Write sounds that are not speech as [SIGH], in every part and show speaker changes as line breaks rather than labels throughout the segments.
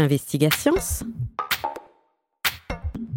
Investigations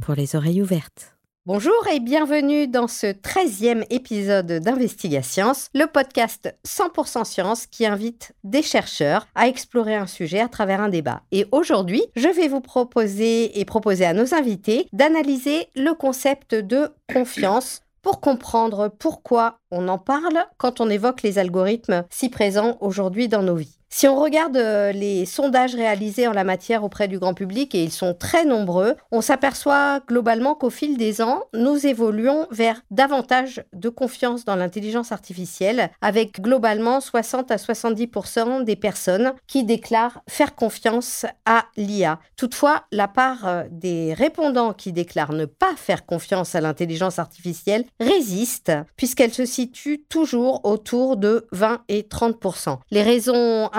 pour les oreilles ouvertes.
Bonjour et bienvenue dans ce 13e épisode d'Investigations, le podcast 100% science qui invite des chercheurs à explorer un sujet à travers un débat. Et aujourd'hui, je vais vous proposer et proposer à nos invités d'analyser le concept de confiance pour comprendre pourquoi on en parle quand on évoque les algorithmes si présents aujourd'hui dans nos vies. Si on regarde euh, les sondages réalisés en la matière auprès du grand public, et ils sont très nombreux, on s'aperçoit globalement qu'au fil des ans, nous évoluons vers davantage de confiance dans l'intelligence artificielle, avec globalement 60 à 70% des personnes qui déclarent faire confiance à l'IA. Toutefois, la part euh, des répondants qui déclarent ne pas faire confiance à l'intelligence artificielle résiste, puisqu'elle se situe toujours autour de 20 et 30%. Les raisons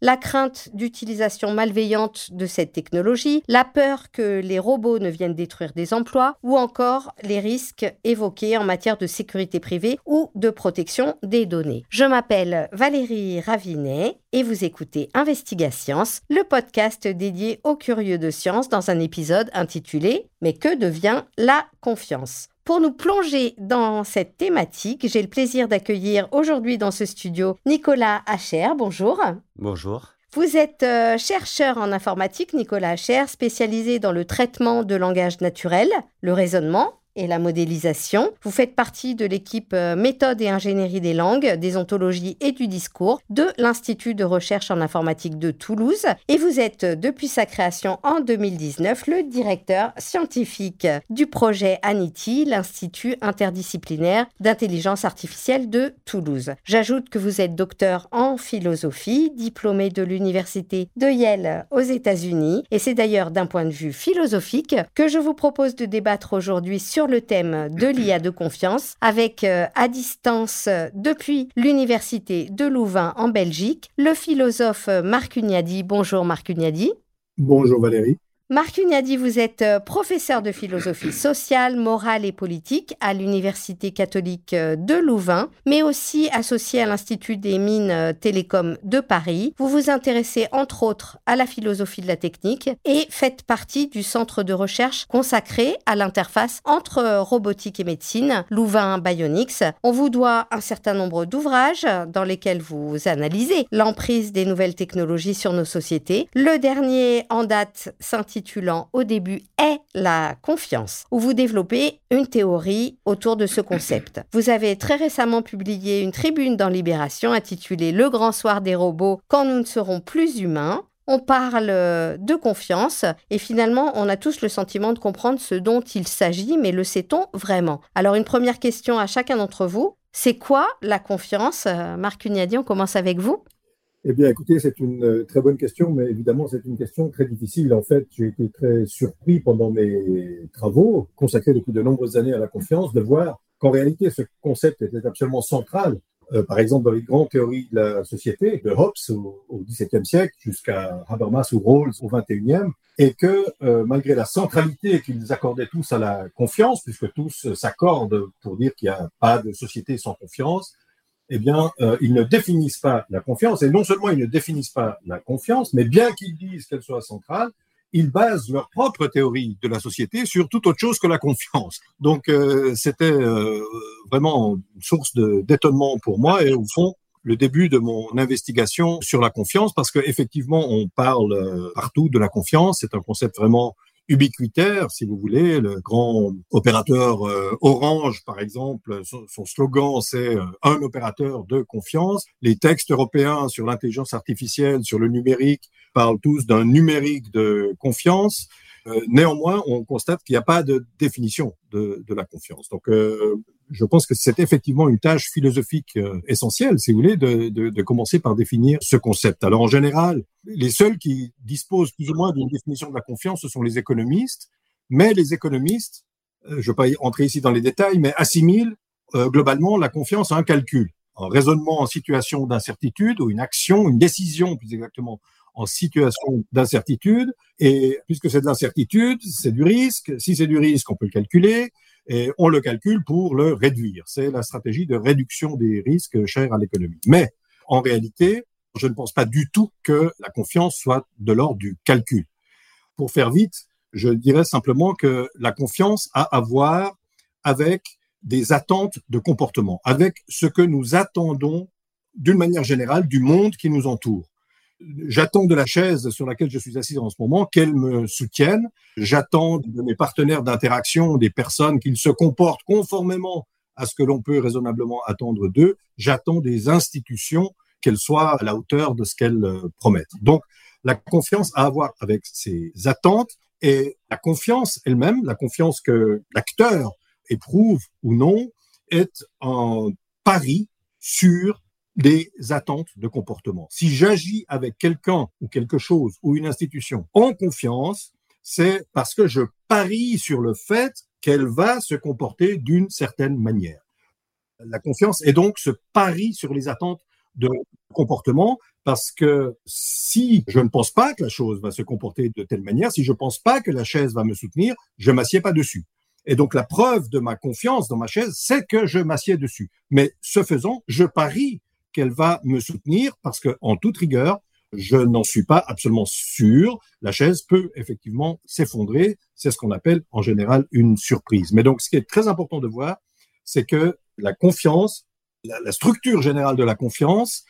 la crainte d'utilisation malveillante de cette technologie, la peur que les robots ne viennent détruire des emplois ou encore les risques évoqués en matière de sécurité privée ou de protection des données. Je m'appelle Valérie Ravinet et vous écoutez Investigations, le podcast dédié aux curieux de science dans un épisode intitulé Mais que devient la confiance? Pour nous plonger dans cette thématique, j'ai le plaisir d'accueillir aujourd'hui dans ce studio Nicolas Hacher. Bonjour.
Bonjour.
Vous êtes euh, chercheur en informatique, Nicolas Hacher, spécialisé dans le traitement de langage naturel, le raisonnement et la modélisation. Vous faites partie de l'équipe euh, méthode et ingénierie des langues, des ontologies et du discours de l'Institut de recherche en informatique de Toulouse et vous êtes euh, depuis sa création en 2019 le directeur scientifique du projet ANITI, l'Institut interdisciplinaire d'intelligence artificielle de Toulouse. J'ajoute que vous êtes docteur en philosophie, diplômé de l'université de Yale aux États-Unis et c'est d'ailleurs d'un point de vue philosophique que je vous propose de débattre aujourd'hui sur le thème de l'IA de confiance avec euh, à distance depuis l'université de Louvain en Belgique le philosophe Marc Ugnadi. Bonjour Marc Ugnadi.
Bonjour Valérie.
Marc Ugnadi, vous êtes euh, professeur de philosophie sociale, morale et politique à l'Université catholique euh, de Louvain, mais aussi associé à l'Institut des mines euh, télécom de Paris. Vous vous intéressez entre autres à la philosophie de la technique et faites partie du centre de recherche consacré à l'interface entre robotique et médecine, Louvain Bionics. On vous doit un certain nombre d'ouvrages dans lesquels vous analysez l'emprise des nouvelles technologies sur nos sociétés. Le dernier en date s'intitule au début est la confiance, où vous développez une théorie autour de ce concept. [CLEARS THROAT] Vous avez très récemment publié une tribune dans Libération intitulée Le grand soir des robots quand nous ne serons plus humains. On parle de confiance et finalement on a tous le sentiment de comprendre ce dont il s'agit, mais le sait-on vraiment? Alors une première question à chacun d'entre vous, c'est quoi la confiance? Marc Ugnadi, on commence avec vous.
Eh bien, écoutez, c'est une euh, très bonne question, mais évidemment, c'est une question très difficile. En fait, j'ai été très surpris pendant mes travaux, consacrés depuis de nombreuses années à la confiance, de voir qu'en réalité, ce concept était absolument central. Euh, par exemple, dans les grandes théories de la société, de Hobbes au, XVIIe siècle jusqu'à Habermas ou Rawls au XXIe, et que euh, malgré la centralité qu'ils accordaient tous à la confiance, puisque tous s'accordent pour dire qu'il n'y a pas de société sans confiance, eh bien, euh, ils ne définissent pas la confiance. Et non seulement ils ne définissent pas la confiance, mais bien qu'ils disent qu'elle soit centrale, ils basent leur propre théorie de la société sur toute autre chose que la confiance. Donc, euh, c'était euh, vraiment une source d'étonnement pour moi et au fond, le début de mon investigation sur la confiance, parce qu'effectivement, on parle partout de la confiance. C'est un concept vraiment ubiquitaire, si vous voulez. Le grand opérateur euh, Orange, par exemple, son, slogan, c'est euh, un opérateur de confiance. Les textes européens sur l'intelligence artificielle, sur le numérique, parlent tous d'un numérique de confiance. Euh, néanmoins, on constate qu'il n'y a pas de définition de, de la confiance. Donc, je pense que c'est effectivement une tâche philosophique euh, essentielle, si vous voulez, de, commencer par définir ce concept. Alors, en général, les seuls qui disposent plus ou moins d'une définition de la confiance, ce sont les économistes. Mais les économistes, je ne vais pas entrer ici dans les détails, mais assimilent globalement la confiance à un calcul, un raisonnement en situation d'incertitude ou une action, une décision plus exactement en situation d'incertitude. Et puisque c'est de l'incertitude, c'est du risque. Si c'est du risque, on peut le calculer. Et on le calcule pour le réduire. C'est la stratégie de réduction des risques chère à l'économie. Mais en réalité, je ne pense pas du tout que la confiance soit de l'ordre du calcul. Pour faire vite, je dirais simplement que la confiance a à voir avec des attentes de comportement, avec ce que nous attendons d'une manière générale du monde qui nous entoure. J'attends de la chaise sur laquelle je suis assis en ce moment qu'elle me soutienne. J'attends de mes partenaires d'interaction, des personnes qu'ils se comportent conformément à ce que l'on peut raisonnablement attendre d'eux. J'attends des institutions qu'elles soient à la hauteur de ce qu'elles euh, promettent. Donc, la confiance à voir avec ces attentes et la confiance elle-même, la confiance que l'acteur éprouve ou non, est un pari sur des attentes de comportement. Si j'agis avec quelqu'un ou quelque chose ou une institution en confiance, c'est parce que je parie sur le fait qu'elle va se comporter d'une certaine manière. La confiance est donc ce pari sur les attentes de comportement parce que si je ne pense pas que la chose va se comporter de telle manière, si je ne pense pas que la chaise va me soutenir, je m'assieds pas dessus. Et donc la preuve de ma confiance dans ma chaise, c'est que je m'assieds dessus. Mais ce faisant, je parie qu'elle va me soutenir parce que, en toute rigueur, je n'en suis pas absolument sûr. La chaise peut effectivement s'effondrer. C'est ce qu'on appelle en général une surprise. Mais donc, ce qui est très important de voir, c'est que la confiance, la, structure générale de la confiance,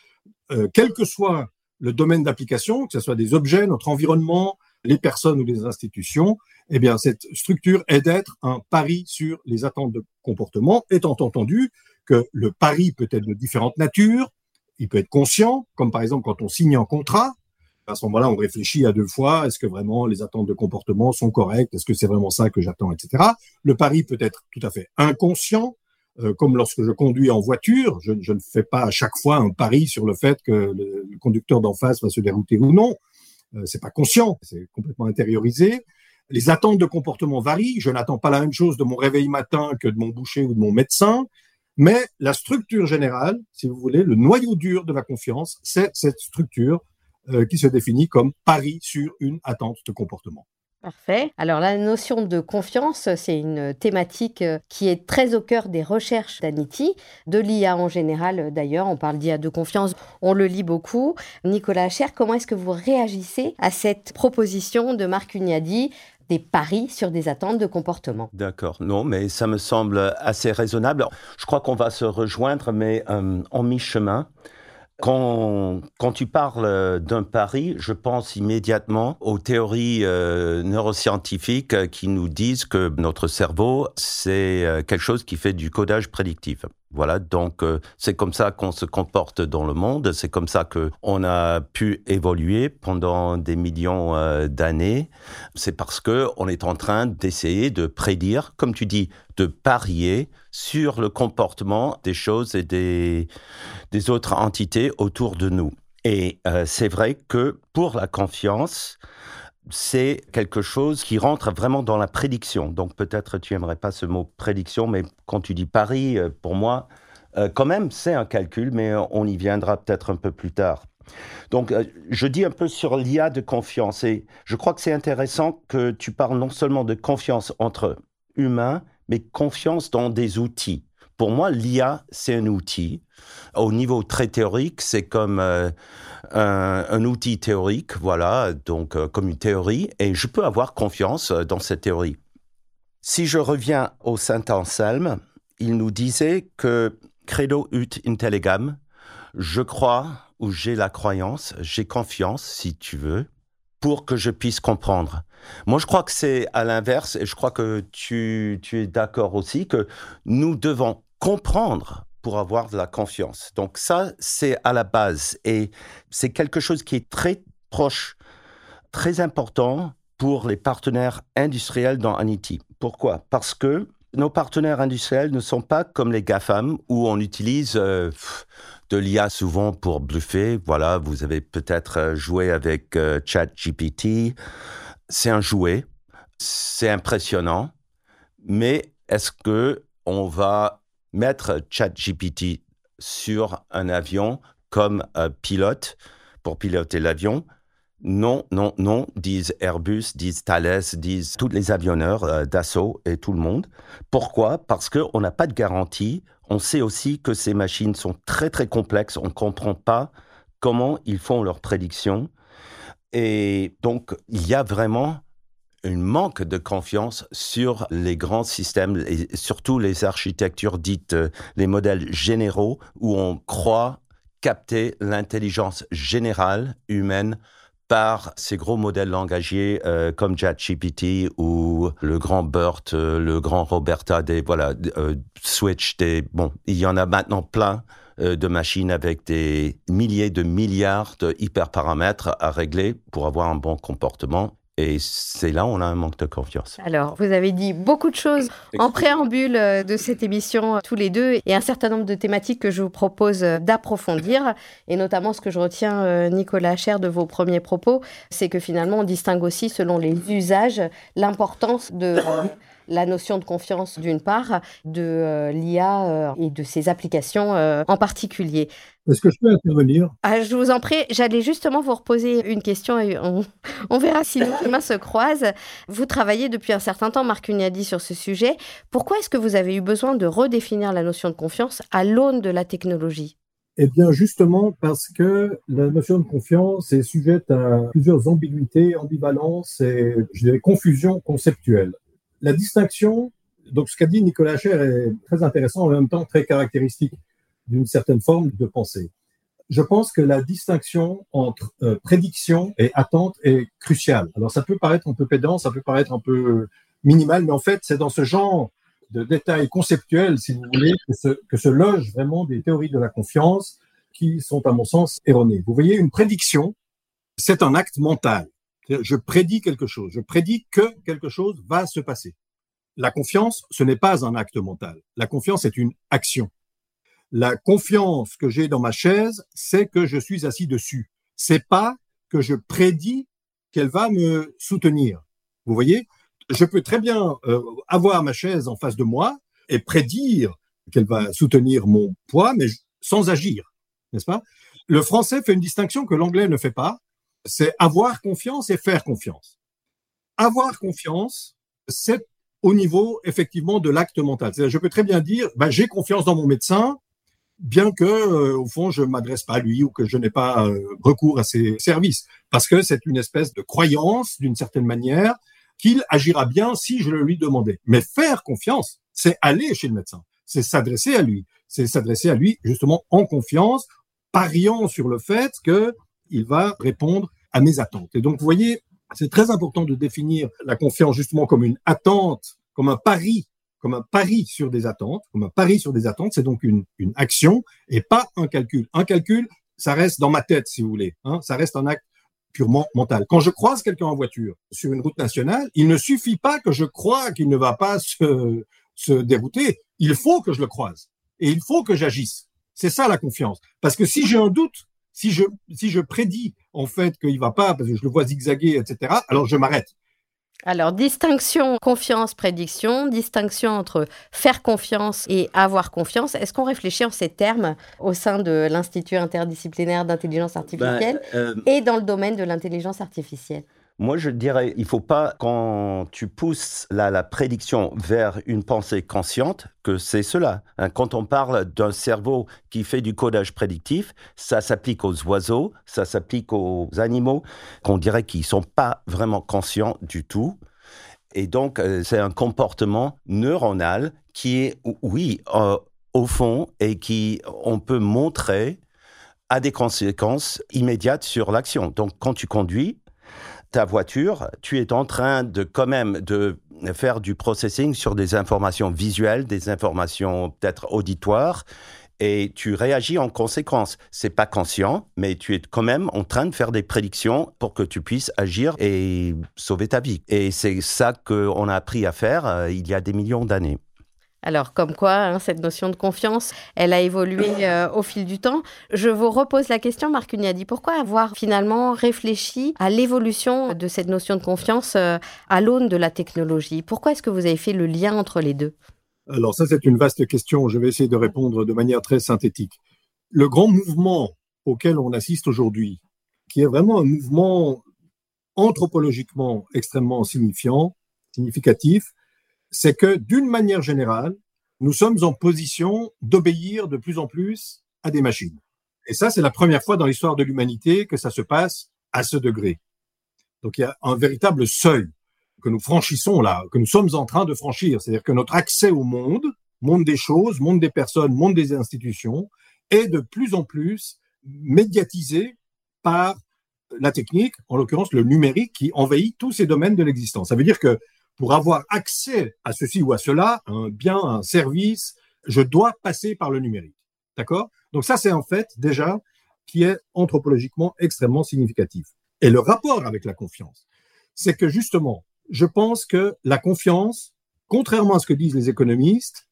euh, quel que soit le domaine d'application, que ce soit des objets, notre environnement, les personnes ou les institutions, eh bien, cette structure est d'être un pari sur les attentes de comportement, étant entendu le pari peut être de différentes natures, il peut être conscient, comme par exemple quand on signe un contrat, à ce moment-là, on réfléchit à deux fois, est-ce que vraiment les attentes de comportement sont correctes, est-ce que c'est vraiment ça que j'attends, etc. Le pari peut être tout à fait inconscient, euh, comme lorsque je conduis en voiture, je, ne fais pas à chaque fois un pari sur le fait que le, conducteur d'en face va se dérouter ou non. Euh, c'est pas conscient, c'est complètement intériorisé. Les attentes de comportement varient. Je n'attends pas la même chose de mon réveil matin que de mon boucher ou de mon médecin. Mais la structure générale, si vous voulez, le noyau dur de la confiance, c'est cette structure euh, qui se définit comme pari sur une attente de comportement.
Parfait. Alors la notion de confiance, c'est une thématique euh, qui est très au cœur des recherches d'Anity, de l'IA en général d'ailleurs. On parle d'IA de confiance, on le lit beaucoup. Nicolas Cher, comment est-ce que vous réagissez à cette proposition de Marc Ugnadi des paris sur des attentes de comportement.
D'accord, non, mais ça me semble assez raisonnable. Je crois qu'on va se rejoindre, mais euh, en mi-chemin. Quand, quand, tu parles euh, d'un pari, je pense immédiatement aux théories euh, neuroscientifiques qui nous disent que notre cerveau, c'est quelque chose qui fait du codage prédictif. Voilà, donc c'est comme ça qu'on se comporte dans le monde, c'est comme ça que on a pu évoluer pendant des millions d'années. C'est parce que on est en train d'essayer de prédire, comme tu dis, de parier sur le comportement des choses et des, des autres entités autour de nous. Et euh, c'est vrai que pour la confiance, c'est quelque chose qui rentre vraiment dans la prédiction. Donc peut-être tu aimerais pas ce mot prédiction, mais quand tu dis pari, euh, pour moi, euh, quand même, c'est un calcul, mais on y viendra peut-être un peu plus tard. Donc, je dis un peu sur l'IA de confiance et je crois que c'est intéressant que tu parles non seulement de confiance entre humains, mais confiance dans des outils. Pour moi, l'IA, c'est un outil. Au niveau très théorique, c'est comme euh, un, outil théorique, voilà, donc euh, comme une théorie, et je peux avoir confiance euh, dans cette théorie. Si je reviens au Saint Anselme, il nous disait que credo ut intelligam, je crois ou j'ai la croyance, j'ai confiance, si tu veux, pour que je puisse comprendre. Moi, je crois que c'est à l'inverse, et je crois que tu, es d'accord aussi, que nous devons comprendre pour avoir de la confiance. Donc ça, c'est à la base, et c'est quelque chose qui est très proche, très important pour les partenaires industriels dans Anity. Pourquoi? Parce que nos partenaires industriels ne sont pas comme les GAFAM où on utilise euh, de l'IA souvent pour bluffer. Voilà, vous avez peut-être euh, joué avec euh, ChatGPT. C'est un jouet, c'est impressionnant, mais est-ce que on va mettre ChatGPT sur un avion comme pilote pour piloter l'avion non, non, non, disent Airbus, disent Thales, disent tous les avionneurs euh, d'assaut et tout le monde. Pourquoi? Parce qu'on n'a pas de garantie. On sait aussi que ces machines sont très, très complexes. On ne comprend pas comment ils font leurs prédictions. Et donc, il y a vraiment un manque de confiance sur les grands systèmes et surtout les architectures dites euh, les modèles généraux où on croit capter l'intelligence générale humaine par ces gros modèles langagiers euh, comme ChatGPT ou le grand BERT, euh, le grand Roberta, des voilà Switch, des bon, il y en a maintenant plein de machines avec des milliers de milliards de hyperparamètres à régler pour avoir un bon comportement. Et c'est là où on a un manque de confiance.
Alors, vous avez dit beaucoup de choses en préambule euh, de cette émission, euh, tous les deux, et un certain nombre de thématiques que je vous propose euh, d'approfondir. Et notamment, ce que je retiens, Nicolas Cher, de vos premiers propos, c'est que finalement, on distingue aussi, selon les usages, l'importance de la notion de confiance d'une part, de euh, l'IA euh, et de ses applications euh, en particulier.
Est-ce que je peux intervenir?
Ah, Je vous en prie, j'allais justement vous reposer une question et on, verra si nos chemins se croisent. Vous travaillez depuis un certain temps, Marc Ugnadi, sur ce sujet. Pourquoi est-ce que vous avez eu besoin de redéfinir la notion de confiance à l'aune de la technologie?
Eh bien, justement, parce que la notion de confiance est sujette à plusieurs ambiguïtés, ambivalences et, je dirais, confusion conceptuelle. La distinction, donc ce qu'a dit Nicolas Cher est très intéressant, en même temps très caractéristique d'une certaine forme de pensée. Je pense que la distinction entre euh, prédiction et attente est cruciale. Alors ça peut paraître un peu pédant, ça peut paraître un peu minimal, mais en fait c'est dans ce genre de détails conceptuels, si vous voulez, que se, que se logent vraiment des théories de la confiance qui sont à mon sens erronées. Vous voyez, une prédiction, c'est un acte mental. Je prédis quelque chose. Je prédis que quelque chose va se passer. La confiance, ce n'est pas un acte mental. La confiance est une action. La confiance que j'ai dans ma chaise, c'est que je suis assis dessus. C'est pas que je prédis qu'elle va me soutenir. Vous voyez, je peux très bien euh, avoir ma chaise en face de moi et prédire qu'elle va soutenir mon poids, mais sans agir, n'est-ce pas? Le français fait une distinction que l'anglais ne fait pas c'est avoir confiance et faire confiance. Avoir confiance, c'est au niveau effectivement de l'acte mental. Je peux très bien dire, bah, j'ai confiance dans mon médecin, bien que euh, au fond je m'adresse pas à lui ou que je n'ai pas euh, recours à ses services, parce que c'est une espèce de croyance d'une certaine manière qu'il agira bien si je le lui demandais. Mais faire confiance, c'est aller chez le médecin, c'est s'adresser à lui, c'est s'adresser à lui justement en confiance, pariant sur le fait que il va répondre à mes attentes. Et donc, vous voyez, c'est très important de définir la confiance justement comme une attente, comme un pari, comme un pari sur des attentes, comme un pari sur des attentes. C'est donc une, une action et pas un calcul. Un calcul, ça reste dans ma tête, si vous voulez. Hein, ça reste un acte purement mental. Quand je croise quelqu'un en voiture sur une route nationale, il ne suffit pas que je croie qu'il ne va pas se, se dérouter. Il faut que je le croise et il faut que j'agisse. C'est ça la confiance. Parce que si j'ai un doute, si je, si je prédis en fait qu'il va pas, parce que je le vois zigzaguer, etc., alors je m'arrête.
Alors, distinction confiance, prédiction, distinction entre faire confiance et avoir confiance. Est-ce qu'on réfléchit en ces termes au sein de l'Institut interdisciplinaire d'intelligence artificielle ben, euh, et dans le domaine de l'intelligence artificielle?
Moi, je dirais, il faut pas, quand tu pousses la, prédiction vers une pensée consciente, que c'est cela. Hein. quand on parle d'un cerveau qui fait du codage prédictif, ça s'applique aux oiseaux, ça s'applique aux animaux, qu'on dirait qu'ils sont pas vraiment conscients du tout. Et donc, euh, c'est un comportement neuronal qui est, oui, euh, au fond, et qui, on peut montrer, a des conséquences immédiates sur l'action. Donc, quand tu conduis, ta voiture, tu es en train de quand même de faire du processing sur des informations visuelles, des informations peut-être auditoires, et tu réagis en conséquence. C'est pas conscient, mais tu es quand même en train de faire des prédictions pour que tu puisses agir et sauver ta vie. Et c'est ça qu'on a appris à faire euh, il y a des millions d'années.
Alors, comme quoi, hein, cette notion de confiance, elle a évolué euh, au fil du temps. Je vous repose la question, Marc Ugnadi. Pourquoi avoir finalement réfléchi à l'évolution de cette notion de confiance euh, à l'aune de la technologie? Pourquoi est-ce que vous avez fait le lien entre les deux?
Alors, ça, c'est une vaste question. Je vais essayer de répondre de manière très synthétique. Le grand mouvement auquel on assiste aujourd'hui, qui est vraiment un mouvement anthropologiquement extrêmement signifiant, significatif, c'est que d'une manière générale, nous sommes en position d'obéir de plus en plus à des machines. Et ça, c'est la première fois dans l'histoire de l'humanité que ça se passe à ce degré. Donc il y a un véritable seuil que nous franchissons là, que nous sommes en train de franchir. C'est-à-dire que notre accès au monde, monde des choses, monde des personnes, monde des institutions, est de plus en plus médiatisé par la technique, en l'occurrence le numérique, qui envahit tous ces domaines de l'existence. Ça veut dire que pour avoir accès à ceci ou à cela, un bien, un service, je dois passer par le numérique. D'accord? Donc ça, c'est en fait déjà qui est anthropologiquement extrêmement significatif. Et le rapport avec la confiance, c'est que justement, je pense que la confiance, contrairement à ce que disent les économistes,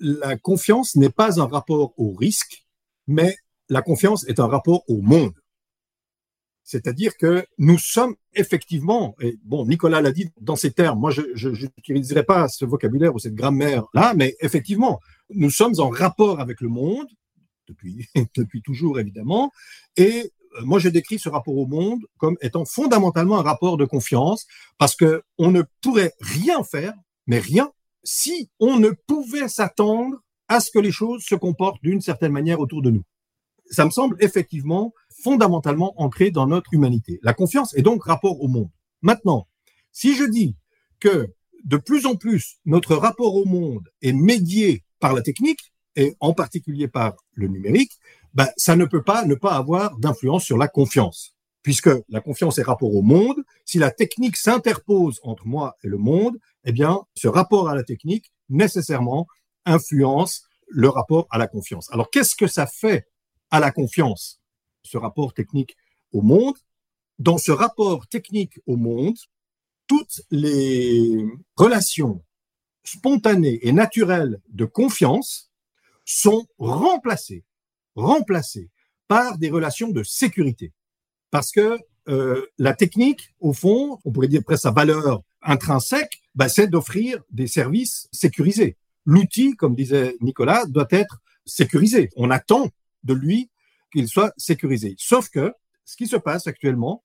la confiance n'est pas un rapport au risque, mais la confiance est un rapport au monde. C'est-à-dire que nous sommes effectivement, et bon, Nicolas l'a dit dans ces termes, moi je n'utiliserai pas ce vocabulaire ou cette grammaire-là, mais effectivement, nous sommes en rapport avec le monde, depuis, [LAUGHS] depuis toujours évidemment, et euh, moi je décris ce rapport au monde comme étant fondamentalement un rapport de confiance, parce que on ne pourrait rien faire, mais rien, si on ne pouvait s'attendre à ce que les choses se comportent d'une certaine manière autour de nous. Ça me semble effectivement fondamentalement ancré dans notre humanité. La confiance est donc rapport au monde. Maintenant, si je dis que de plus en plus notre rapport au monde est médié par la technique, et en particulier par le numérique, ben, ça ne peut pas ne pas avoir d'influence sur la confiance. Puisque la confiance est rapport au monde, si la technique s'interpose entre moi et le monde, eh bien, ce rapport à la technique, nécessairement, influence le rapport à la confiance. Alors, qu'est-ce que ça fait à la confiance? Ce rapport technique au monde. Dans ce rapport technique au monde, toutes les relations spontanées et naturelles de confiance sont remplacées, remplacées par des relations de sécurité. Parce que euh, la technique, au fond, on pourrait dire presque sa valeur intrinsèque, bah, c'est d'offrir des services sécurisés. L'outil, comme disait Nicolas, doit être sécurisé. On attend de lui qu'il soit sécurisé. Sauf que ce qui se passe actuellement,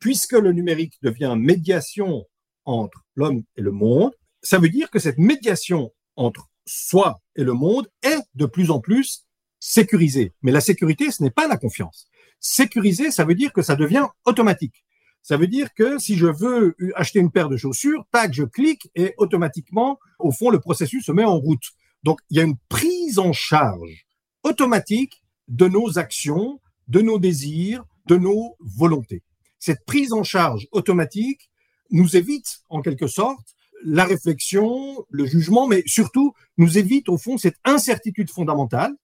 puisque le numérique devient médiation entre l'homme et le monde, ça veut dire que cette médiation entre soi et le monde est de plus en plus sécurisée. Mais la sécurité, ce n'est pas la confiance. Sécurisé, ça veut dire que ça devient automatique. Ça veut dire que si je veux acheter une paire de chaussures, tac, je clique et automatiquement, au fond, le processus se met en route. Donc, il y a une prise en charge automatique de nos actions, de nos désirs, de nos volontés. Cette prise en charge automatique nous évite, en quelque sorte, la réflexion, le jugement, mais surtout nous évite, au fond, cette incertitude fondamentale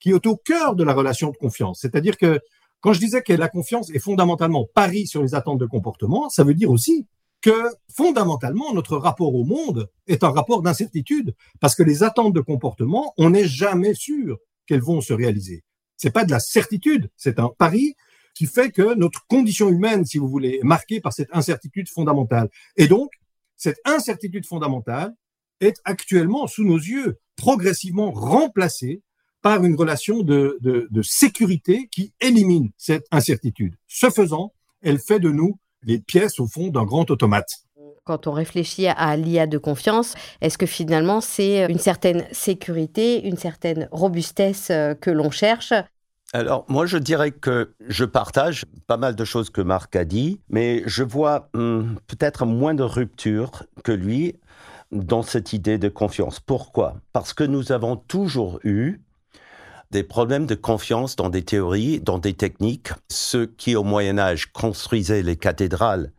qui est au cœur de la relation de confiance. C'est-à-dire que quand je disais que la confiance est fondamentalement pari sur les attentes de comportement, ça veut dire aussi que fondamentalement, notre rapport au monde est un rapport d'incertitude, parce que les attentes de comportement, on n'est jamais sûr qu'elles vont se réaliser. C'est pas de la certitude, c'est un pari qui fait que notre condition humaine, si vous voulez, est marquée par cette incertitude fondamentale. Et donc, cette incertitude fondamentale est actuellement sous nos yeux progressivement remplacée par une relation de, sécurité qui élimine cette incertitude. Ce faisant, elle fait de nous les pièces au fond d'un grand automate
quand on réfléchit à l'IA de confiance, est-ce que finalement c'est une certaine sécurité, une certaine robustesse euh, que l'on cherche?
Alors, moi, je dirais que je partage pas mal de choses que Marc a dit, mais je vois hmm, peut-être moins de rupture que lui dans cette idée de confiance. Pourquoi? Parce que nous avons toujours eu des problèmes de confiance dans des théories, dans des techniques. Ceux qui, au Moyen Âge, construisaient les cathédrales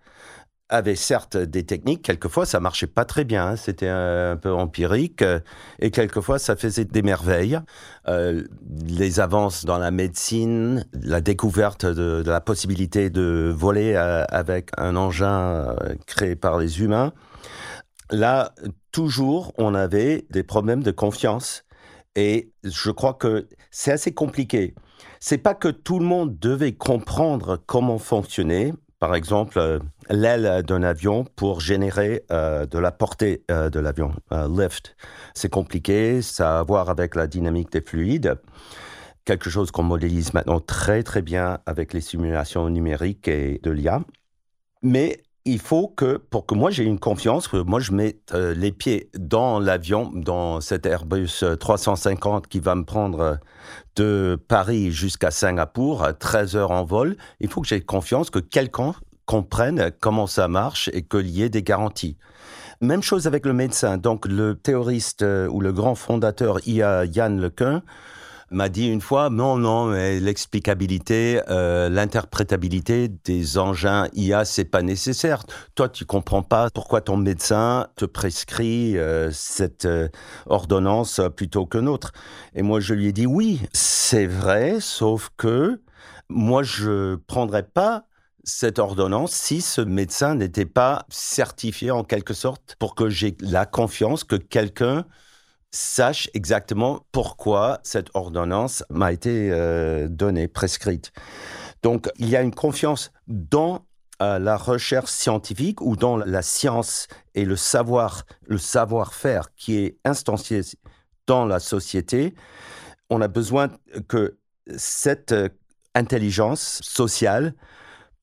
avait certes des techniques, quelquefois ça marchait pas très bien, hein. c'était un, peu empirique, euh, et quelquefois ça faisait des merveilles. Euh, les avances dans la médecine, la découverte de, la possibilité de voler euh, avec un engin créé par les humains. Là, toujours, on avait des problèmes de confiance, et je crois que c'est assez compliqué. C'est pas que tout le monde devait comprendre comment fonctionner, par exemple, euh, l'aile d'un avion pour générer euh, de la portée euh, de l'avion, lift. C'est compliqué, ça a à voir avec la dynamique des fluides, quelque chose qu'on modélise maintenant très très bien avec les simulations numériques et de l'IA. Mais il faut que, pour que moi j'ai une confiance, que moi je mette euh, les pieds dans l'avion, dans cet Airbus 350 qui va me prendre de Paris jusqu'à Singapour, 13 heures en vol, il faut que j'ai confiance que quelqu'un comprenne comment ça marche et qu'il y ait des garanties. Même chose avec le médecin. Donc le théoriste euh, ou le grand fondateur IA Yann Lequin m'a dit une fois non non mais l'explicabilité euh, l'interprétabilité des engins IA c'est pas nécessaire. Toi tu comprends pas pourquoi ton médecin te prescrit euh, cette ordonnance plutôt que autre et moi je lui ai dit oui c'est vrai sauf que moi je prendrais pas cette ordonnance si ce médecin n'était pas certifié en quelque sorte pour que j'ai la confiance que quelqu'un sache exactement pourquoi cette ordonnance m'a été euh, donnée, prescrite. Donc il y a une confiance dans euh, la recherche scientifique ou dans la science et le savoir, le savoir-faire qui est instancié dans la société. On a besoin que cette euh, intelligence sociale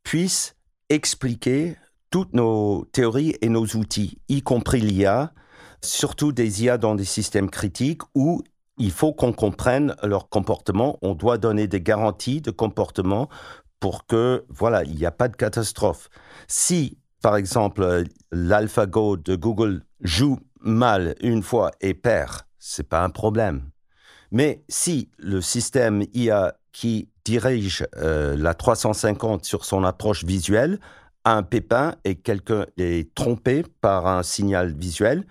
puisse expliquer toutes nos théories et nos outils, y compris l'IA, surtout des IA dans des systèmes critiques où il faut qu'on comprenne leur comportement. On doit donner des garanties de comportement pour que, voilà, il n'y a pas de catastrophe. Si, par exemple, l'AlphaGo de Google joue mal une fois et perd, c'est pas un problème. Mais si le système IA qui dirige euh, la 350 sur son approche visuelle a un pépin et quelqu'un est trompé par un signal visuel,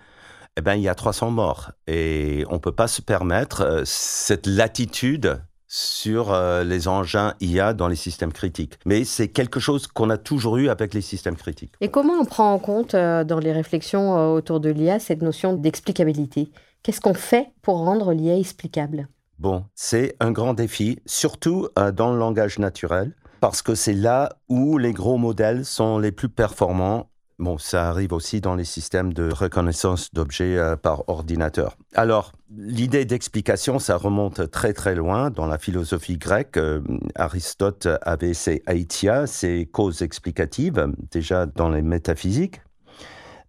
eh ben, il y a 300 morts. Et on ne peut pas se permettre euh, cette latitude sur euh, les engins IA dans les systèmes critiques. Mais c'est quelque chose qu'on a toujours eu avec les systèmes critiques.
Et comment on prend en compte dans les réflexions autour de l'IA cette notion d'explicabilité? Qu'est-ce qu'on fait pour rendre l'IA explicable?
Bon, c'est un grand défi, surtout euh, dans le langage naturel, parce que c'est là où les gros modèles sont les plus performants. Bon, ça arrive aussi dans les systèmes de reconnaissance d'objets euh, par ordinateur. Alors, l'idée d'explication, ça remonte très très loin dans la philosophie grecque. Euh, Aristote avait ses aitia, ses causes explicatives, déjà dans les métaphysiques.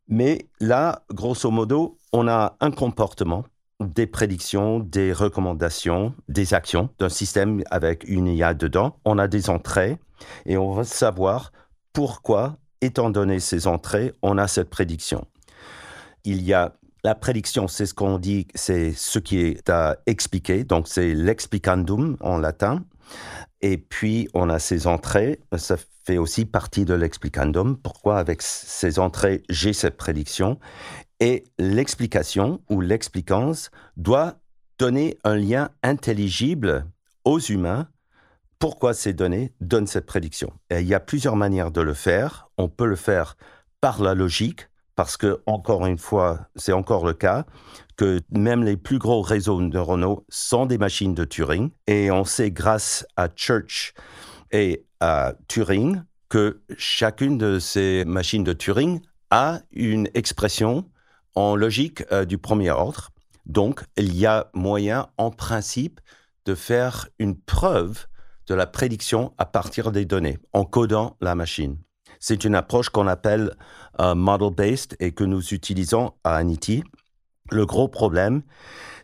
Mais là, grosso modo, on a un comportement des prédictions, des recommandations, des actions d'un système avec une IA dedans. On a des entrées et on va savoir pourquoi, étant donné ces entrées, on a cette prédiction. Il y a la prédiction, c'est ce qu'on dit, c'est ce qui est à expliquer, donc c'est l'explicandum en latin. Et puis, on a ces entrées, ça fait aussi partie de l'explicandum. Pourquoi avec ces entrées, j'ai cette prédiction? Et l'explication ou l'explicance doit donner un lien intelligible aux humains pourquoi ces données donnent cette prédiction? Et il y a plusieurs manières de le faire. On peut le faire par la logique, parce que, encore une fois, c'est encore le cas, que même les plus gros réseaux neuronaux sont des machines de Turing. Et on sait grâce à Church et à Turing que chacune de ces machines de Turing a une expression en logique euh, du premier ordre. Donc, il y a moyen, en principe, de faire une preuve de la prédiction à partir des données, en codant la machine. C'est une approche qu'on appelle euh, model-based et que nous utilisons à Anity. Le gros problème,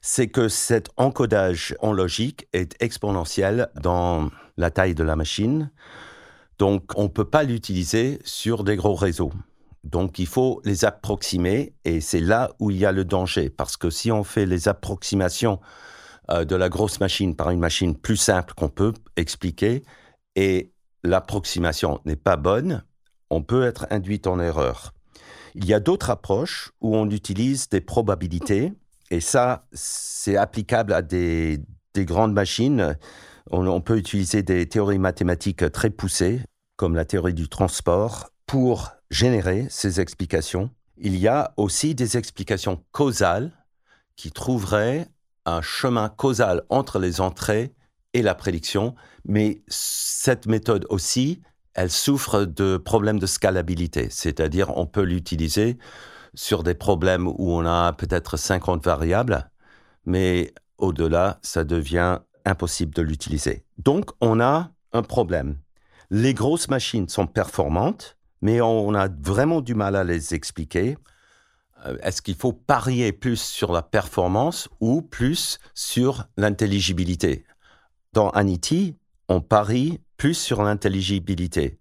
c'est que cet encodage en logique est exponentiel dans la taille de la machine. Donc, on ne peut pas l'utiliser sur des gros réseaux. Donc il faut les approximer et c'est là où il y a le danger parce que si on fait les approximations euh, de la grosse machine par une machine plus simple qu'on peut expliquer et l'approximation n'est pas bonne, on peut être induit en erreur. Il y a d'autres approches où on utilise des probabilités et ça c'est applicable à des, grandes machines. on peut utiliser des théories mathématiques très poussées comme la théorie du transport pour générer ces explications. Il y a aussi des explications causales qui trouveraient un chemin causal entre les entrées et la prédiction, mais cette méthode aussi, elle souffre de problèmes de scalabilité, c'est-à-dire on peut l'utiliser sur des problèmes où on a peut-être 50 variables, mais au-delà, ça devient impossible de l'utiliser. Donc on a un problème. Les grosses machines sont performantes, mais on a vraiment du mal à les expliquer. Euh, est-ce qu'il faut parier plus sur la performance ou plus sur l'intelligibilité? Dans Anity, on parie plus sur l'intelligibilité.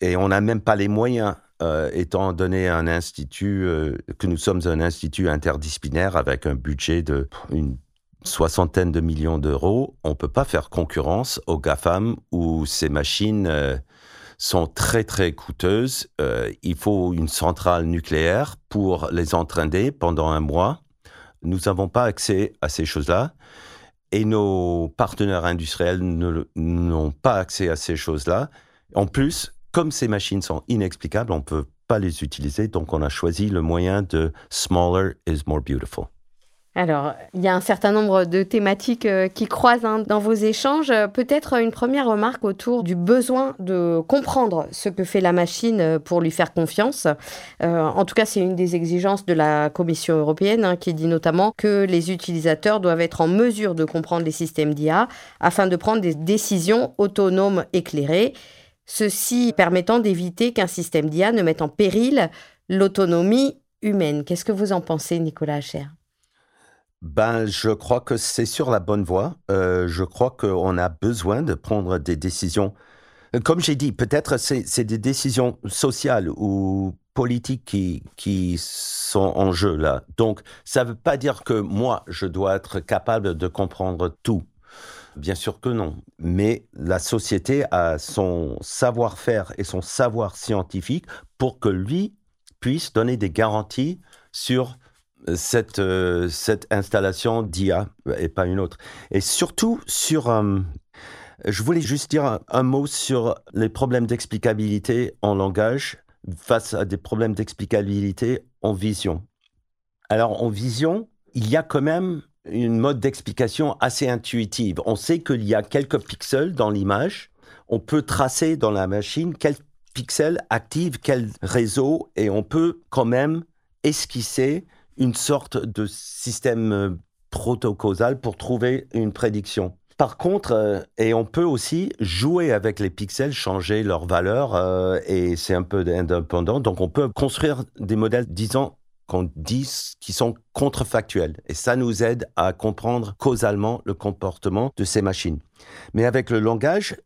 Et on n'a même pas les moyens, euh, étant donné un institut, euh, que nous sommes un institut interdisciplinaire avec un budget de une soixantaine de millions d'euros, on ne peut pas faire concurrence aux GAFAM où ces machines sont très très coûteuses. Euh, il faut une centrale nucléaire pour les entraîner pendant un mois. Nous n'avons pas accès à ces choses-là. Et nos partenaires industriels n'ont pas accès à ces choses-là. En plus, comme ces machines sont inexplicables, on ne peut pas les utiliser. Donc, on a choisi le moyen de smaller is more beautiful.
Alors, il y a un certain nombre de thématiques euh, qui croisent hein, dans vos échanges. Peut-être une première remarque autour du besoin de comprendre ce que fait la machine euh, pour lui faire confiance. Euh, en tout cas, c'est une des exigences de la Commission européenne hein, qui dit notamment que les utilisateurs doivent être en mesure de comprendre les systèmes d'IA afin de prendre des décisions autonomes éclairées, ceci permettant d'éviter qu'un système d'IA ne mette en péril l'autonomie humaine. Qu'est-ce que vous en pensez, Nicolas Hacher?
Ben, je crois que c'est sur la bonne voie. Euh, je crois qu'on a besoin de prendre des décisions. Comme j'ai dit, peut-être c'est des décisions sociales ou politiques qui, qui sont en jeu là. Donc, ça ne veut pas dire que moi, je dois être capable de comprendre tout. Bien sûr que non. Mais la société a son savoir-faire et son savoir scientifique pour que lui puisse donner des garanties sur cette, euh, cette installation d'IA et pas une autre. Et surtout sur... Euh, je voulais juste dire un, mot sur les problèmes d'explicabilité en langage face à des problèmes d'explicabilité en vision. Alors en vision, il y a quand même une mode d'explication assez intuitive. On sait qu'il y a quelques pixels dans l'image. On peut tracer dans la machine quels pixels activent quel réseau et on peut quand même esquisser une sorte de système euh, protocausal pour trouver une prédiction. Par contre, euh, et on peut aussi jouer avec les pixels, changer leur valeur, euh, et c'est un peu indépendant. Donc, on peut construire des modèles, disons, qu'on dit, qui sont contrefactuels. Et ça nous aide à comprendre causalement le comportement de ces machines. Mais avec le langage,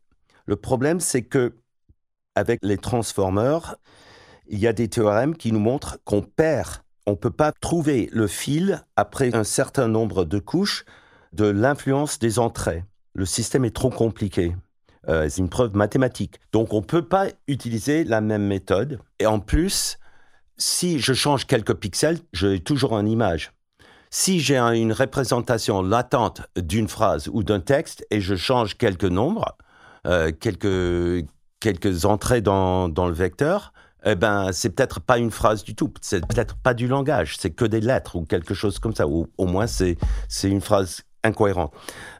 le problème, c'est que avec les transformers, il y a des théorèmes qui nous montrent qu'on perd on ne peut pas trouver le fil après un certain nombre de couches de l'influence des entrées. Le système est trop compliqué. Euh, c'est une preuve mathématique. Donc on ne peut pas utiliser la même méthode. Et en plus, si je change quelques pixels, j'ai toujours une image. Si j'ai une représentation latente d'une phrase ou d'un texte et je change quelques nombres, euh, quelques, quelques entrées dans, dans le vecteur, eh ben, c'est peut-être pas une phrase du tout, c'est peut-être pas du langage, c'est que des lettres ou quelque chose comme ça, ou au moins c'est une phrase incohérente.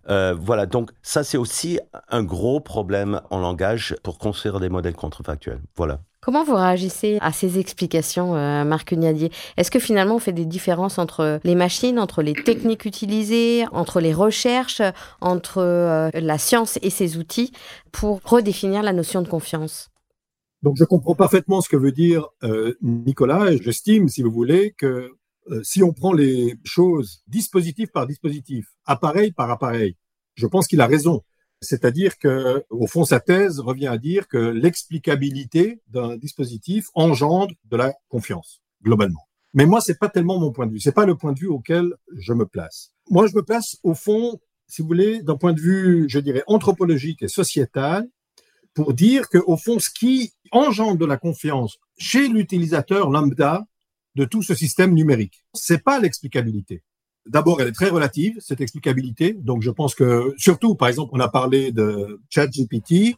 Euh, voilà, donc ça c'est aussi un gros problème en langage pour construire des modèles contrefactuels. Voilà.
Comment vous réagissez à ces explications, euh, Marc Ugnadier Est-ce que finalement on fait des différences entre les machines, entre les techniques utilisées, entre les recherches, entre euh, la science et ses outils pour redéfinir la notion de confiance?
Donc je comprends parfaitement ce que veut dire euh, Nicolas et j'estime, si vous voulez, que euh, si on prend les choses dispositif par dispositif, appareil par appareil, je pense qu'il a raison. C'est-à-dire que, au fond, sa thèse revient à dire que l'explicabilité d'un dispositif engendre de la confiance, globalement. Mais moi, c'est pas tellement mon point de vue. C'est pas le point de vue auquel je me place. Moi, je me place, au fond, si vous voulez, d'un point de vue, je dirais, anthropologique et sociétal, pour dire que, au fond, ce qui engendre de la confiance chez l'utilisateur lambda de tout ce système numérique, c'est pas l'explicabilité. D'abord, elle est très relative, cette explicabilité. Donc, je pense que, surtout, par exemple, on a parlé de ChatGPT.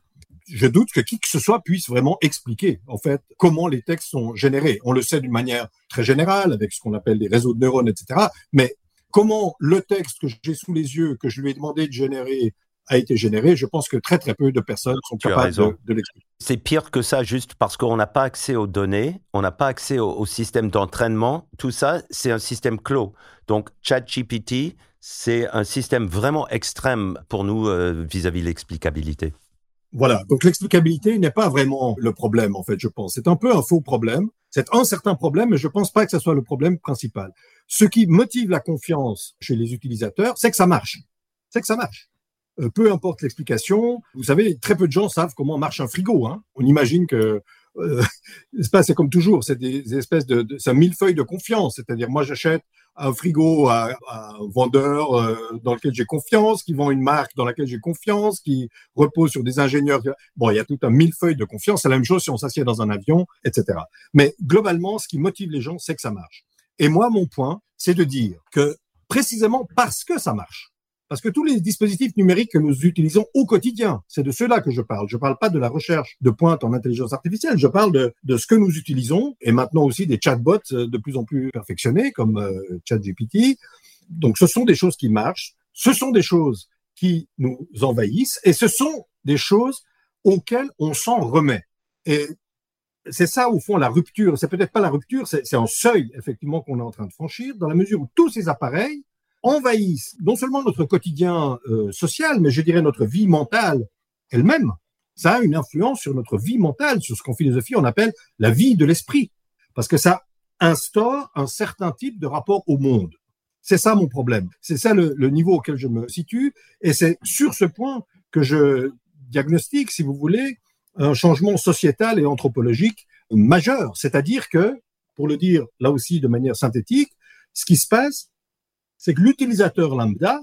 Je doute que qui que ce soit puisse vraiment expliquer, en fait, comment les textes sont générés. On le sait d'une manière très générale, avec ce qu'on appelle des réseaux de neurones, etc. Mais comment le texte que j'ai sous les yeux, que je lui ai demandé de générer a été généré, je pense que très très peu de personnes sont capables de, l'expliquer.
C'est pire que ça, juste parce qu'on n'a pas accès aux données, on n'a pas accès au, système d'entraînement. Tout ça, c'est un système clos. Donc, ChatGPT, c'est un système vraiment extrême pour nous euh, vis-à-vis de l'explicabilité.
Voilà, donc l'explicabilité n'est pas vraiment le problème, en fait, je pense. C'est un peu un faux problème. C'est un certain problème, mais je pense pas que ce soit le problème principal. Ce qui motive la confiance chez les utilisateurs, c'est que ça marche. C'est que ça marche. Euh, peu importe l'explication. Vous savez, très peu de gens savent comment marche un frigo. Hein. On imagine que euh, [LAUGHS] c'est comme toujours, c'est des, espèces de, de c'est un millefeuille de confiance. C'est-à-dire, moi, j'achète un frigo à, un vendeur euh, dans lequel j'ai confiance, qui vend une marque dans laquelle j'ai confiance, qui repose sur des ingénieurs. Bon, il y a tout un millefeuille de confiance. C'est la même chose si on s'assied dans un avion, etc. Mais globalement, ce qui motive les gens, c'est que ça marche. Et moi, mon point, c'est de dire que précisément parce que ça marche, parce que tous les dispositifs numériques que nous utilisons au quotidien, c'est de cela que je parle. Je ne parle pas de la recherche de pointe en intelligence artificielle. Je parle de, de, ce que nous utilisons et maintenant aussi des chatbots euh, de plus en plus perfectionnés comme euh, ChatGPT. Donc, ce sont des choses qui marchent. Ce sont des choses qui nous envahissent et ce sont des choses auxquelles on s'en remet. Et c'est ça, au fond, la rupture. C'est peut-être pas la rupture, c'est un seuil, effectivement, qu'on est en train de franchir, dans la mesure où tous ces appareils envahissent non seulement notre quotidien euh, social, mais je dirais notre vie mentale elle-même. Ça a une influence sur notre vie mentale, sur ce qu'en philosophie on appelle la vie de l'esprit, parce que ça instaure un certain type de rapport au monde. C'est ça mon problème. C'est ça le, le, niveau auquel je me situe, et c'est sur ce point que je diagnostique, si vous voulez, un changement sociétal et anthropologique majeur. C'est-à-dire que, pour le dire là aussi de manière synthétique, ce qui se passe, c'est que l'utilisateur lambda,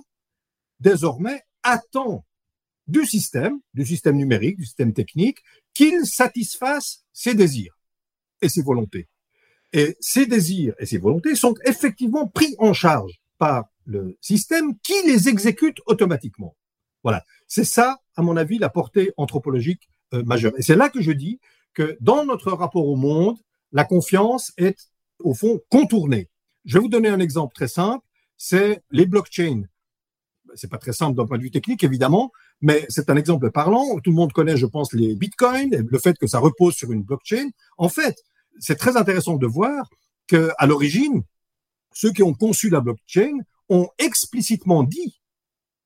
désormais, attend du système, du système numérique, du système technique, qu'il satisfasse ses désirs et ses volontés. Et ces désirs et ces volontés sont effectivement pris en charge par le système qui les exécute automatiquement. Voilà. C'est ça, à mon avis, la portée anthropologique euh, majeure. Et c'est là que je dis que dans notre rapport au monde, la confiance est, au fond, contournée. Je vais vous donner un exemple très simple c'est les blockchains. C'est pas très simple d'un point de vue technique, évidemment, mais c'est un exemple parlant. Tout le monde connaît, je pense, les bitcoins, le fait que ça repose sur une blockchain. En fait, c'est très intéressant de voir que, à l'origine, ceux qui ont conçu la blockchain ont explicitement dit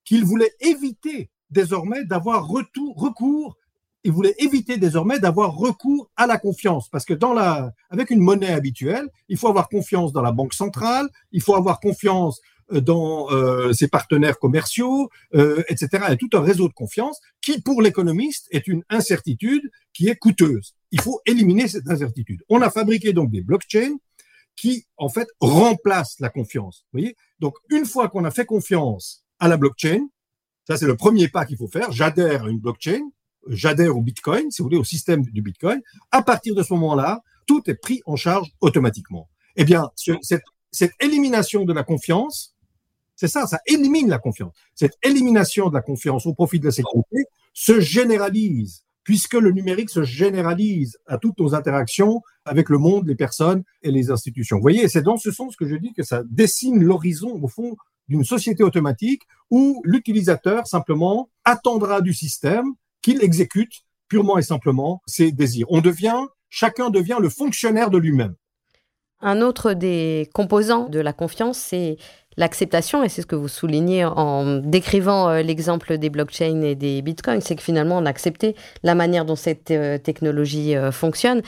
qu'ils voulaient éviter désormais d'avoir recours il voulait éviter désormais d'avoir recours à la confiance, parce que dans la, avec une monnaie habituelle, il faut avoir confiance dans la banque centrale, il faut avoir confiance euh, dans euh, ses partenaires commerciaux, euh, etc. A tout un réseau de confiance qui, pour l'économiste, est une incertitude qui est coûteuse. Il faut éliminer cette incertitude. On a fabriqué donc des blockchains qui, en fait, remplacent la confiance. Vous voyez? Donc, une fois qu'on a fait confiance à la blockchain, ça c'est le premier pas qu'il faut faire. J'adhère à une blockchain j'adhère au Bitcoin, si vous voulez, au système du Bitcoin, à partir de ce moment-là, tout est pris en charge automatiquement. Eh bien, cette, élimination de la confiance, c'est ça, ça élimine la confiance. Cette élimination de la confiance au profit de la sécurité se généralise, puisque le numérique se généralise à toutes nos interactions avec le monde, les personnes et les institutions. Vous voyez, c'est dans ce sens que je dis que ça dessine l'horizon, au fond, d'une société automatique où l'utilisateur simplement attendra du système qu'il exécute purement et simplement ses désirs. On devient, chacun devient le fonctionnaire de lui-même.
Un autre des composants de la confiance, c'est l'acceptation, et c'est ce que vous soulignez en décrivant euh, l'exemple des blockchains et des bitcoins, c'est que finalement on a accepté la manière dont cette euh, technologie euh, fonctionne.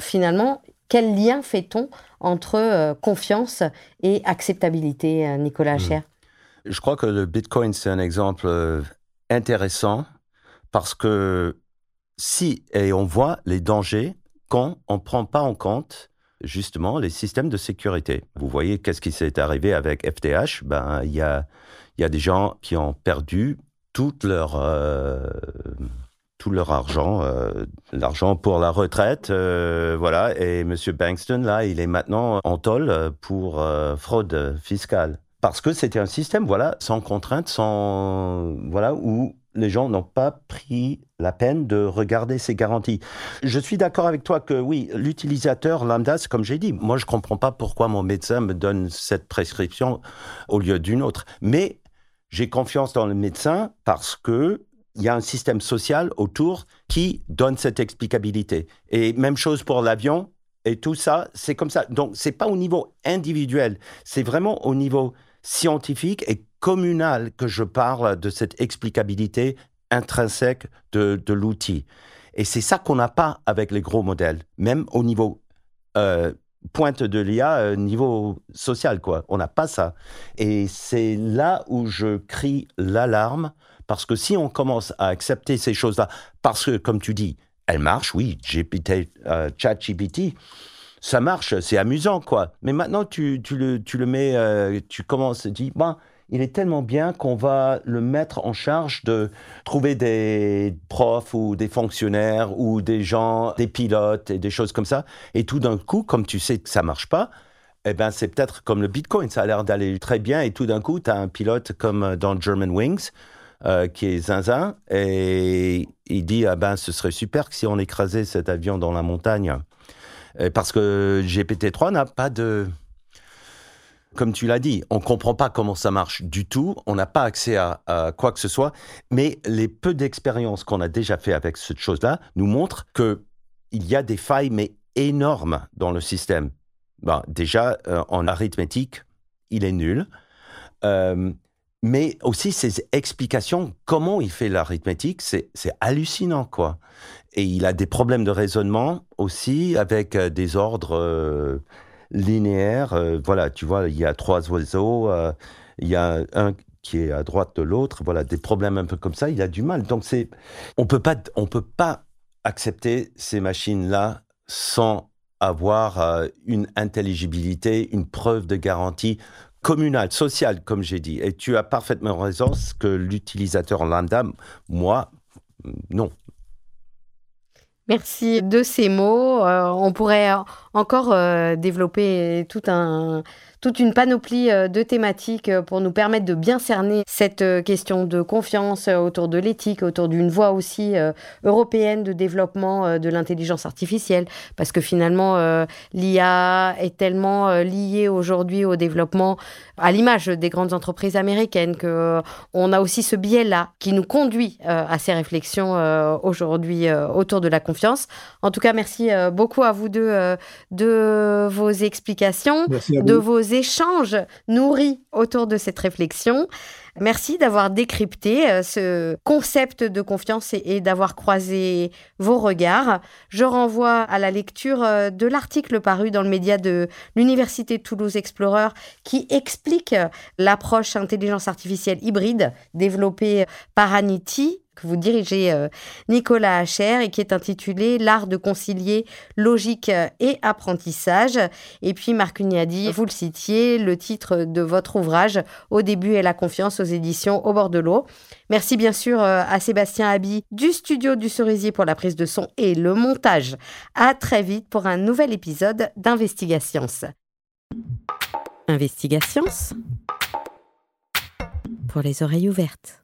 Finalement, quel lien fait-on entre confiance et acceptabilité, Nicolas Cher?
Je crois que le bitcoin, c'est un exemple intéressant parce que si, et on voit les dangers quand on ne prend pas en compte justement les systèmes de sécurité. Vous voyez qu'est-ce qui s'est arrivé avec FTH Ben, il y a, y a des gens qui ont perdu tout leur, euh, tout leur argent, euh, l'argent pour la retraite, euh, voilà. Et M. Bankston, là, il est maintenant en tôle pour fraude fiscale. Parce que c'était un système, voilà, sans contrainte, sans, voilà, où les gens n'ont pas pris la peine de regarder ces garanties. Je suis d'accord avec toi que oui, l'utilisateur lambda, comme j'ai dit, moi je comprends pas pourquoi mon médecin me donne cette prescription au lieu d'une autre. Mais j'ai confiance dans le médecin parce que il y a un système social autour qui donne cette explicabilité. Et même chose pour l'avion et tout ça, c'est comme ça. Donc c'est pas au niveau individuel, c'est vraiment au niveau scientifique et communal que je parle de cette explicabilité intrinsèque de, l'outil. Et c'est ça qu'on n'a pas avec les gros modèles, même au niveau euh, pointe de l'IA, euh, niveau social, quoi. On n'a pas ça. Et c'est là où je crie l'alarme, parce que si on commence à accepter ces choses-là, parce que, comme tu dis, elles marchent, oui, GPT, euh, ChatGPT, ça marche, c'est amusant, quoi. Mais maintenant, tu, le, tu le mets, euh, tu commences, tu dis, ben, il est tellement bien qu'on va le mettre en charge de trouver des profs ou des fonctionnaires ou des gens, des pilotes et des choses comme ça. Et tout d'un coup, comme tu sais que ça marche pas, eh ben, c'est peut-être comme le Bitcoin, ça a l'air d'aller très bien et tout d'un coup, tu as un pilote comme dans German Wings euh, qui est zinzin et il dit, ah ben, ce serait super que si on écrasait cet avion dans la montagne. Parce que GPT-3 n'a pas de... Comme tu l'as dit, on ne comprend pas comment ça marche du tout, on n'a pas accès à, quoi que ce soit, mais les peu d'expériences qu'on a déjà fait avec cette chose-là nous montrent qu'il y a des failles, mais énormes dans le système. Bon, déjà, euh, en arithmétique, il est nul. Euh, mais aussi ses explications, comment il fait l'arithmétique, c'est hallucinant, quoi. Et il a des problèmes de raisonnement aussi avec euh, des ordres linéaires. Euh, voilà, tu vois, il y a trois oiseaux, il y a un qui est à droite de l'autre. Voilà, des problèmes un peu comme ça. Il a du mal. Donc c'est, on peut pas, on peut pas accepter ces machines-là sans avoir une intelligibilité, une preuve de garantie communale, sociale, comme j'ai dit. Et tu as parfaitement raison, que l'utilisateur lambda, moi, non,
Merci de ces mots. Euh, on pourrait encore euh, développer tout un, toute une panoplie euh, de thématiques euh, pour nous permettre de bien cerner cette euh, question de confiance autour de l'éthique, autour d'une voie aussi européenne de développement de l'intelligence artificielle, parce que finalement, l'IA est tellement liée aujourd'hui au développement, à l'image des grandes entreprises américaines, que on a aussi ce biais-là qui nous conduit à ces réflexions aujourd'hui autour de la confiance. En tout cas, merci beaucoup à vous deux de vos explications, de vos échanges nourris autour de cette réflexion. Merci d'avoir décrypté euh, ce concept de confiance et, d'avoir croisé vos regards. Je renvoie à la lecture euh, de l'article paru dans le média de l'Université Toulouse Explorer qui explique l'approche intelligence artificielle hybride développée par Anity que vous dirigez, euh, Nicolas Hacher, et qui est intitulé L'art de concilier logique et apprentissage. Et puis, Marc Uniadi, vous le citiez, le titre de votre ouvrage, Au début et la confiance aux éditions Au bord de l'eau. Merci bien sûr euh, à Sébastien Habi du studio du Cerisier pour la prise de son et le montage. À très vite pour un nouvel épisode d'Investigations.
Investigations pour les oreilles ouvertes.